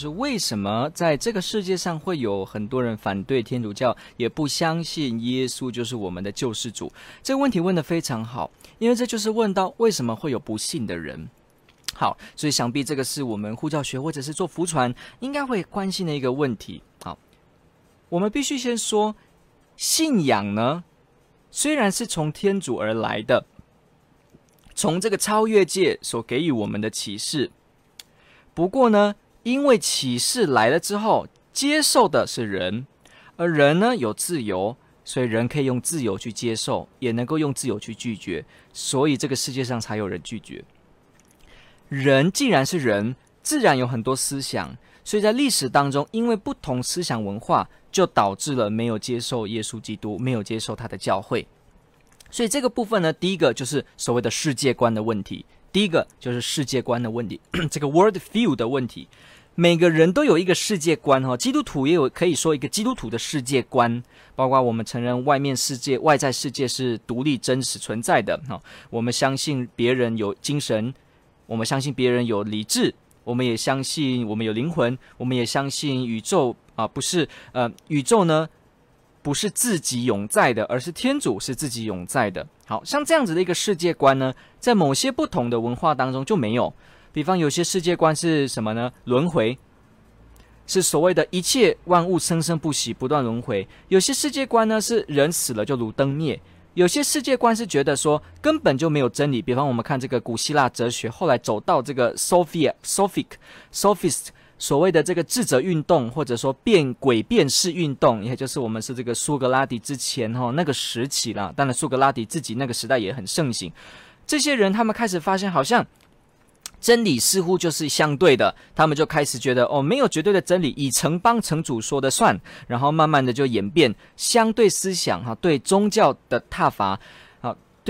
是为什么在这个世界上会有很多人反对天主教，也不相信耶稣就是我们的救世主？这个问题问得非常好，因为这就是问到为什么会有不信的人。好，所以想必这个是我们护教学或者是做福传应该会关心的一个问题。好，我们必须先说，信仰呢，虽然是从天主而来的，从这个超越界所给予我们的启示，不过呢。因为启示来了之后，接受的是人，而人呢有自由，所以人可以用自由去接受，也能够用自由去拒绝，所以这个世界上才有人拒绝。人既然是人，自然有很多思想，所以在历史当中，因为不同思想文化，就导致了没有接受耶稣基督，没有接受他的教会。所以这个部分呢，第一个就是所谓的世界观的问题。第一个就是世界观的问题，这个 world view 的问题。每个人都有一个世界观哈，基督徒也有可以说一个基督徒的世界观，包括我们承认外面世界、外在世界是独立真实存在的哈。我们相信别人有精神，我们相信别人有理智，我们也相信我们有灵魂，我们也相信宇宙啊，不是呃，宇宙呢不是自己永在的，而是天主是自己永在的。好像这样子的一个世界观呢，在某些不同的文化当中就没有。比方有些世界观是什么呢？轮回，是所谓的一切万物生生不息，不断轮回。有些世界观呢是人死了就如灯灭。有些世界观是觉得说根本就没有真理。比方我们看这个古希腊哲学，后来走到这个 Sophia、Sophic、Sophist，所谓的这个智者运动，或者说变诡辩式运动，也就是我们是这个苏格拉底之前哈那个时期了。当然苏格拉底自己那个时代也很盛行。这些人他们开始发现好像。真理似乎就是相对的，他们就开始觉得哦，没有绝对的真理，以城邦城主说的算。然后慢慢的就演变相对思想哈，对宗教的挞伐，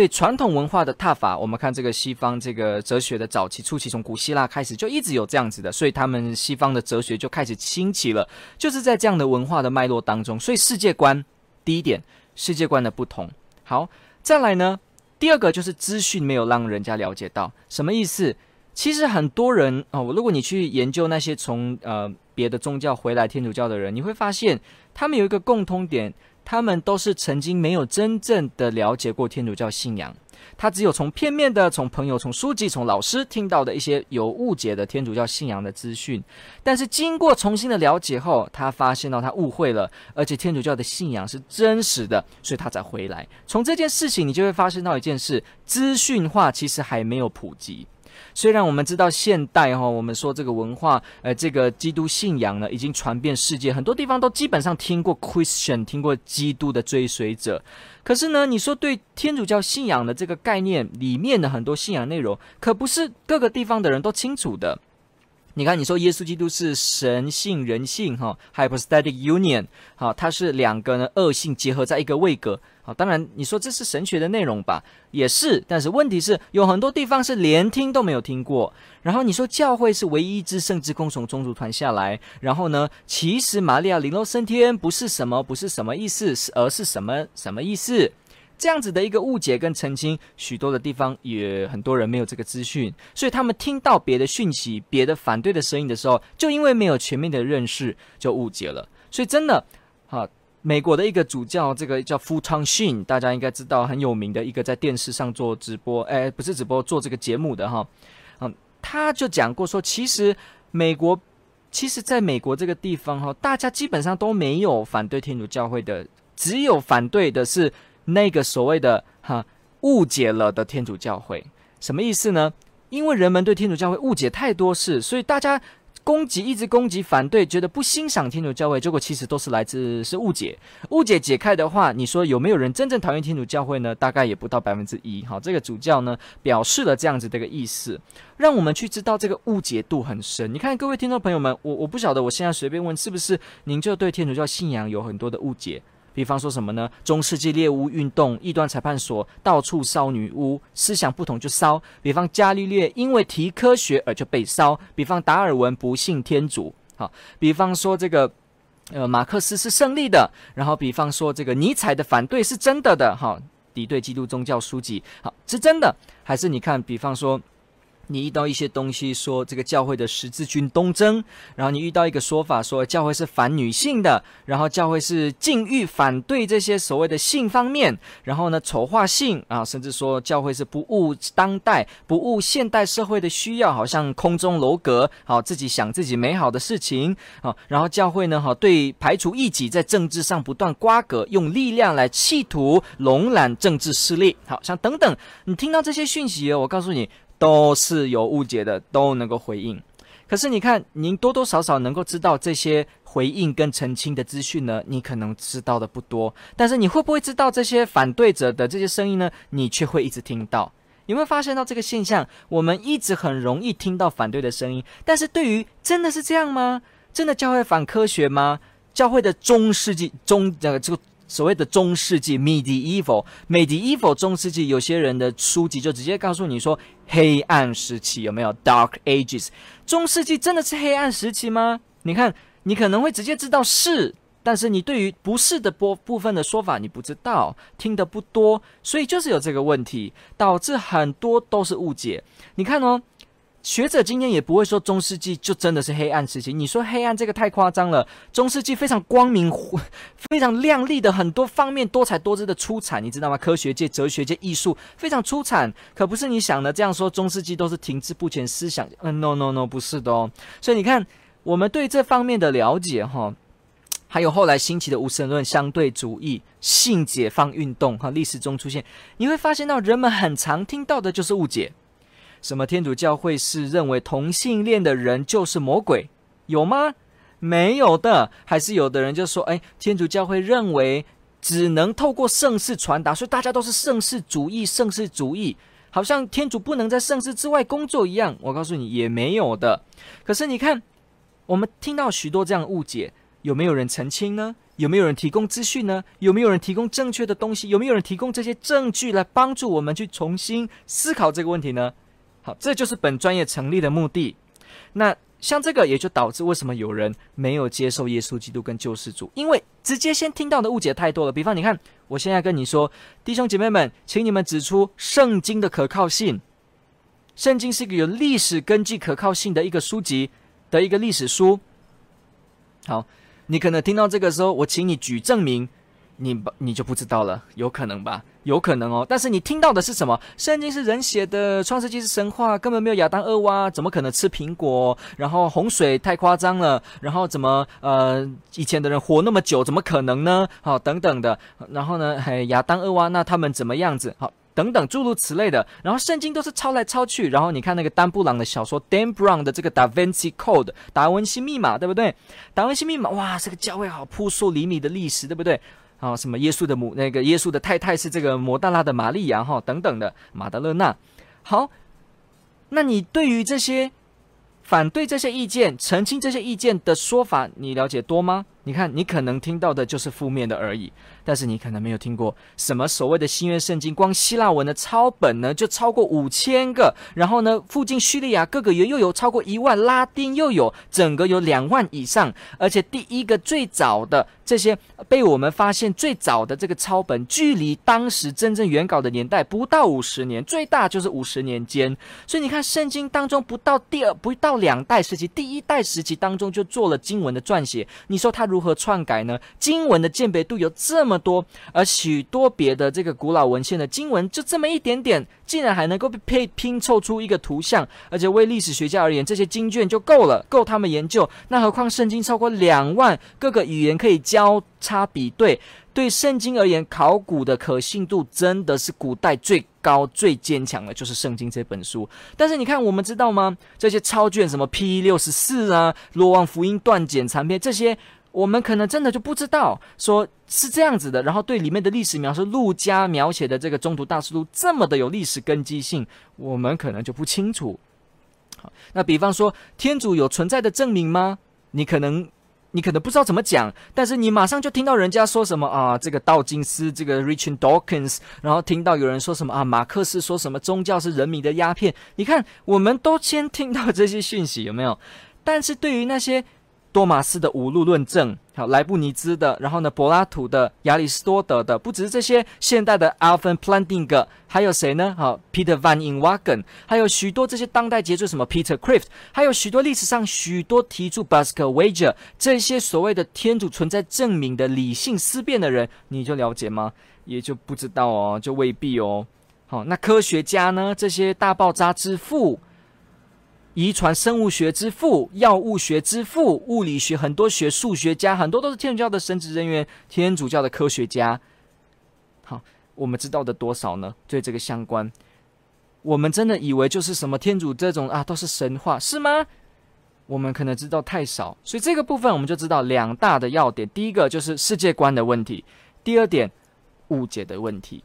对传统文化的踏法。我们看这个西方这个哲学的早期初期，从古希腊开始就一直有这样子的，所以他们西方的哲学就开始兴起了，就是在这样的文化的脉络当中。所以世界观，第一点，世界观的不同。好，再来呢，第二个就是资讯没有让人家了解到什么意思。其实很多人哦，如果你去研究那些从呃别的宗教回来天主教的人，你会发现他们有一个共通点，他们都是曾经没有真正的了解过天主教信仰，他只有从片面的、从朋友、从书籍、从老师听到的一些有误解的天主教信仰的资讯，但是经过重新的了解后，他发现到他误会了，而且天主教的信仰是真实的，所以他才回来。从这件事情，你就会发现到一件事：资讯化其实还没有普及。虽然我们知道现代哈，我们说这个文化，呃，这个基督信仰呢，已经传遍世界，很多地方都基本上听过 Christian，听过基督的追随者。可是呢，你说对天主教信仰的这个概念里面的很多信仰内容，可不是各个地方的人都清楚的。你看，你说耶稣基督是神性人性哈，hypostatic union，好，它是两个呢恶性结合在一个位格。好，当然你说这是神学的内容吧，也是。但是问题是有很多地方是连听都没有听过。然后你说教会是唯一一支圣之公从宗主传下来，然后呢，其实玛利亚领肉升天不是什么不是什么意思，而是什么什么意思？这样子的一个误解跟澄清，许多的地方也很多人没有这个资讯，所以他们听到别的讯息、别的反对的声音的时候，就因为没有全面的认识，就误解了。所以真的，哈，美国的一个主教，这个叫 Fulton Sheen，大家应该知道很有名的一个在电视上做直播，哎，不是直播，做这个节目的哈，嗯，他就讲过说，其实美国，其实在美国这个地方哈，大家基本上都没有反对天主教会的，只有反对的是。那个所谓的哈误解了的天主教会，什么意思呢？因为人们对天主教会误解太多事，所以大家攻击，一直攻击，反对，觉得不欣赏天主教会，结果其实都是来自是误解。误解解开的话，你说有没有人真正讨厌天主教会呢？大概也不到百分之一。好，这个主教呢表示了这样子的一个意思，让我们去知道这个误解度很深。你看各位听众朋友们，我我不晓得，我现在随便问，是不是您就对天主教信仰有很多的误解？比方说什么呢？中世纪猎巫运动、异端裁判所到处烧女巫，思想不同就烧。比方伽利略因为提科学而就被烧。比方达尔文不信天主。好，比方说这个，呃，马克思是胜利的。然后比方说这个尼采的反对是真的的。哈，敌对基督宗教书籍，好，是真的。还是你看，比方说。你遇到一些东西，说这个教会的十字军东征，然后你遇到一个说法，说教会是反女性的，然后教会是禁欲反对这些所谓的性方面，然后呢丑化性啊，甚至说教会是不务当代、不务现代社会的需要，好像空中楼阁，好自己想自己美好的事情啊，然后教会呢，好对排除异己，在政治上不断瓜葛，用力量来企图笼揽政治势力，好像等等，你听到这些讯息，我告诉你。都是有误解的，都能够回应。可是你看，您多多少少能够知道这些回应跟澄清的资讯呢？你可能知道的不多。但是你会不会知道这些反对者的这些声音呢？你却会一直听到。有没有发现到这个现象？我们一直很容易听到反对的声音，但是对于真的是这样吗？真的教会反科学吗？教会的中世纪中呃这个。所谓的中世纪 （medieval），medieval 中世纪，有些人的书籍就直接告诉你说，黑暗时期有没有 （dark ages）？中世纪真的是黑暗时期吗？你看，你可能会直接知道是，但是你对于不是的部部分的说法，你不知道，听得不多，所以就是有这个问题，导致很多都是误解。你看哦。学者今天也不会说中世纪就真的是黑暗时期。你说黑暗这个太夸张了，中世纪非常光明、非常亮丽的很多方面多彩多姿的出产，你知道吗？科学界、哲学界、艺术非常出产，可不是你想的这样说。中世纪都是停滞不前思想，嗯，no no no，不是的哦。所以你看，我们对这方面的了解哈，还有后来兴起的无神论、相对主义、性解放运动哈，历史中出现，你会发现到人们很常听到的就是误解。什么天主教会是认为同性恋的人就是魔鬼？有吗？没有的。还是有的人就说：“哎，天主教会认为只能透过圣事传达，所以大家都是圣事主义，圣事主义，好像天主不能在圣事之外工作一样。”我告诉你，也没有的。可是你看，我们听到许多这样的误解，有没有人澄清呢？有没有人提供资讯呢？有没有人提供正确的东西？有没有人提供这些证据来帮助我们去重新思考这个问题呢？这就是本专业成立的目的。那像这个，也就导致为什么有人没有接受耶稣基督跟救世主，因为直接先听到的误解太多了。比方，你看，我现在跟你说，弟兄姐妹们，请你们指出圣经的可靠性。圣经是一个有历史根据、可靠性的一个书籍的一个历史书。好，你可能听到这个时候，我请你举证明。你你就不知道了，有可能吧？有可能哦。但是你听到的是什么？圣经是人写的，创世纪是神话，根本没有亚当、厄娃，怎么可能吃苹果？然后洪水太夸张了，然后怎么呃以前的人活那么久，怎么可能呢？好，等等的。然后呢，嘿，亚当、厄娃，那他们怎么样子？好，等等诸如此类的。然后圣经都是抄来抄去。然后你看那个丹布朗的小说，Dan Brown 的这个《Da Vinci Code》达文西密码，对不对？达文西密码，哇，这个教会好扑朔迷离的历史，对不对？啊，什么耶稣的母，那个耶稣的太太是这个摩大拉的玛利亚哈，等等的马德勒纳。好，那你对于这些反对这些意见、澄清这些意见的说法，你了解多吗？你看，你可能听到的就是负面的而已。但是你可能没有听过什么所谓的新约圣经，光希腊文的抄本呢就超过五千个，然后呢，附近叙利亚各个也又有超过一万，拉丁又有整个有两万以上，而且第一个最早的这些被我们发现最早的这个抄本，距离当时真正原稿的年代不到五十年，最大就是五十年间。所以你看，圣经当中不到第二不到两代时期，第一代时期当中就做了经文的撰写，你说他如何篡改呢？经文的鉴别度有这么。多，而许多别的这个古老文献的经文就这么一点点，竟然还能够被配拼凑出一个图像，而且为历史学家而言，这些经卷就够了，够他们研究。那何况圣经超过两万，各个语言可以交叉比对，对圣经而言，考古的可信度真的是古代最高、最坚强的，就是圣经这本书。但是你看，我们知道吗？这些抄卷，什么 P 六十四啊，若望福音断简残篇这些。我们可能真的就不知道，说是这样子的，然后对里面的历史描述，陆家描写的这个中途大事录这么的有历史根基性，我们可能就不清楚。好，那比方说天主有存在的证明吗？你可能你可能不知道怎么讲，但是你马上就听到人家说什么啊，这个道金斯，这个 Richard Dawkins，然后听到有人说什么啊，马克思说什么宗教是人民的鸦片。你看，我们都先听到这些讯息，有没有？但是对于那些多马斯的五路论证，好，莱布尼兹的，然后呢，柏拉图的，亚里士多德的，不只是这些现代的 Alvin Planting，还有谁呢？好，Peter Van Inwagen，还有许多这些当代杰出什么 Peter Crift，还有许多历史上许多提出 Busker-Wager 这些所谓的天主存在证明的理性思辨的人，你就了解吗？也就不知道哦，就未必哦。好，那科学家呢？这些大爆炸之父。遗传生物学之父、药物学之父、物理学很多学、数学家很多都是天主教的神职人员、天主教的科学家。好，我们知道的多少呢？对这个相关，我们真的以为就是什么天主这种啊，都是神话是吗？我们可能知道太少，所以这个部分我们就知道两大的要点：第一个就是世界观的问题，第二点误解的问题。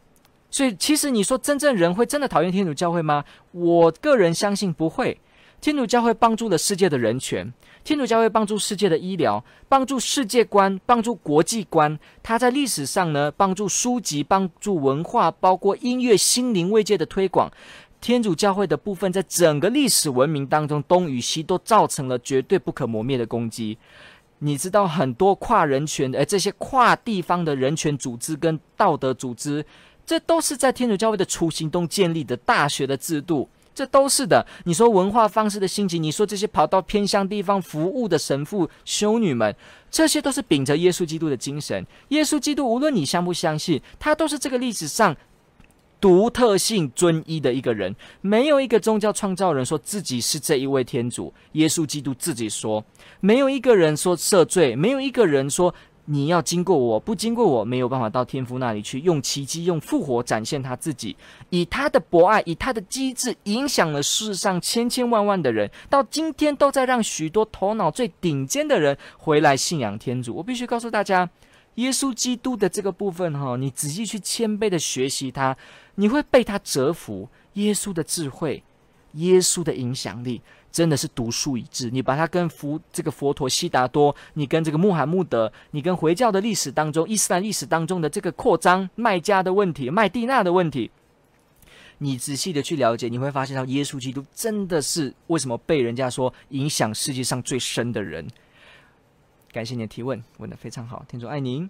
所以，其实你说真正人会真的讨厌天主教会吗？我个人相信不会。天主教会帮助了世界的人权，天主教会帮助世界的医疗，帮助世界观，帮助国际观。它在历史上呢，帮助书籍，帮助文化，包括音乐、心灵慰藉的推广。天主教会的部分，在整个历史文明当中，东与西都造成了绝对不可磨灭的功绩。你知道，很多跨人权的，这些跨地方的人权组织跟道德组织，这都是在天主教会的雏形中建立的大学的制度。这都是的。你说文化方式的兴起，你说这些跑到偏乡地方服务的神父、修女们，这些都是秉着耶稣基督的精神。耶稣基督，无论你相不相信，他都是这个历史上独特性尊一的一个人。没有一个宗教创造人说自己是这一位天主。耶稣基督自己说，没有一个人说赦罪，没有一个人说。你要经过我，不经过我，没有办法到天父那里去。用奇迹，用复活展现他自己，以他的博爱，以他的机智，影响了世上千千万万的人。到今天，都在让许多头脑最顶尖的人回来信仰天主。我必须告诉大家，耶稣基督的这个部分，哈，你仔细去谦卑的学习他，你会被他折服。耶稣的智慧，耶稣的影响力。真的是独树一帜。你把它跟佛这个佛陀悉达多，你跟这个穆罕默德，你跟回教的历史当中、伊斯兰历史当中的这个扩张麦加的问题、麦地那的问题，你仔细的去了解，你会发现到耶稣基督真的是为什么被人家说影响世界上最深的人。感谢你的提问，问得非常好，天主爱您。